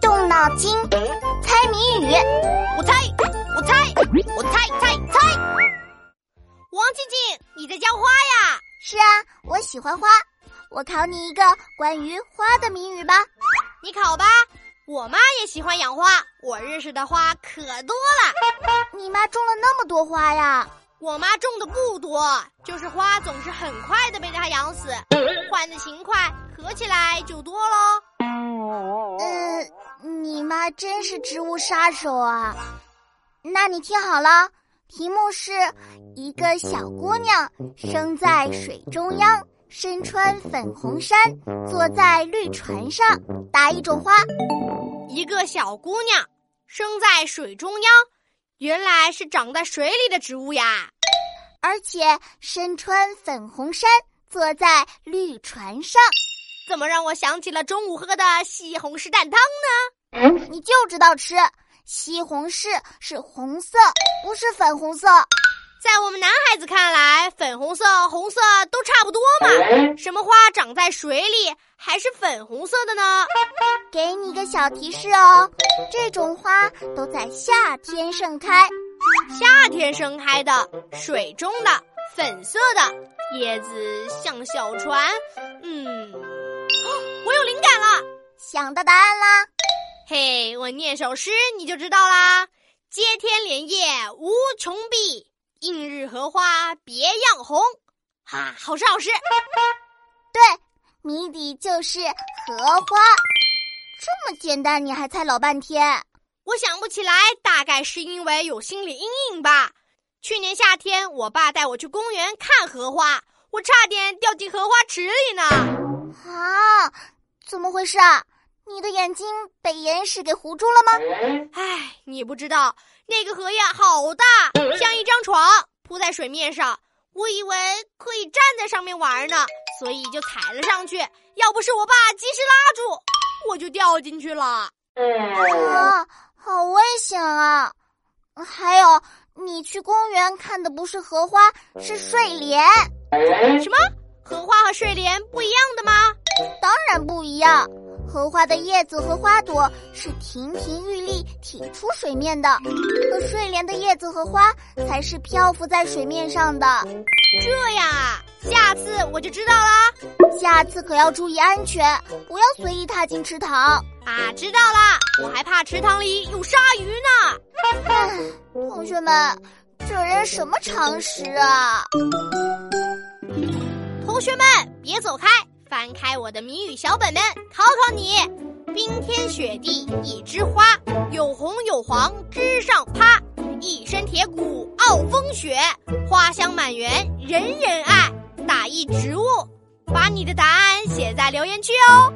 动脑筋，猜谜语。我猜，我猜，我猜猜猜。王静静，你在浇花呀？是啊，我喜欢花。我考你一个关于花的谜语吧。你考吧。我妈也喜欢养花，我认识的花可多了。你妈种了那么多花呀？我妈种的不多，就是花总是很快的被她养死。换的勤快，合起来就多喽。呃，你妈真是植物杀手啊！那你听好了，题目是一个小姑娘生在水中央，身穿粉红衫，坐在绿船上，打一种花。一个小姑娘生在水中央，原来是长在水里的植物呀，而且身穿粉红衫，坐在绿船上。怎么让我想起了中午喝的西红柿蛋汤呢？你就知道吃西红柿是红色，不是粉红色。在我们男孩子看来，粉红色、红色都差不多嘛。什么花长在水里还是粉红色的呢？给你个小提示哦，这种花都在夏天盛开。夏天盛开的，水中的，粉色的，叶子像小船。嗯，想到答案啦。嘿，我念首诗你就知道啦。接天莲叶无穷碧。映日荷花别样红，哈，好诗好诗。对，谜底就是荷花。这么简单，你还猜老半天？我想不起来，大概是因为有心理阴影吧。去年夏天，我爸带我去公园看荷花，我差点掉进荷花池里呢。啊，怎么回事啊？你的眼睛被岩石给糊住了吗？唉，你不知道。那个荷叶好大，像一张床铺在水面上。我以为可以站在上面玩呢，所以就踩了上去。要不是我爸及时拉住，我就掉进去了。啊，好危险啊！还有，你去公园看的不是荷花，是睡莲。什么？荷花和睡莲不一样的吗？当然不一样。荷花的叶子和花朵是亭亭玉立挺出水面的，可睡莲的叶子和花才是漂浮在水面上的。这样啊，下次我就知道啦。下次可要注意安全，不要随意踏进池塘啊！知道啦，我还怕池塘里有鲨鱼呢。唉，同学们，这人什么常识啊？同学们，别走开。翻开我的谜语小本本，考考你：冰天雪地一枝花，有红有黄枝上趴，一身铁骨傲风雪，花香满园人人爱。打一植物，把你的答案写在留言区哦。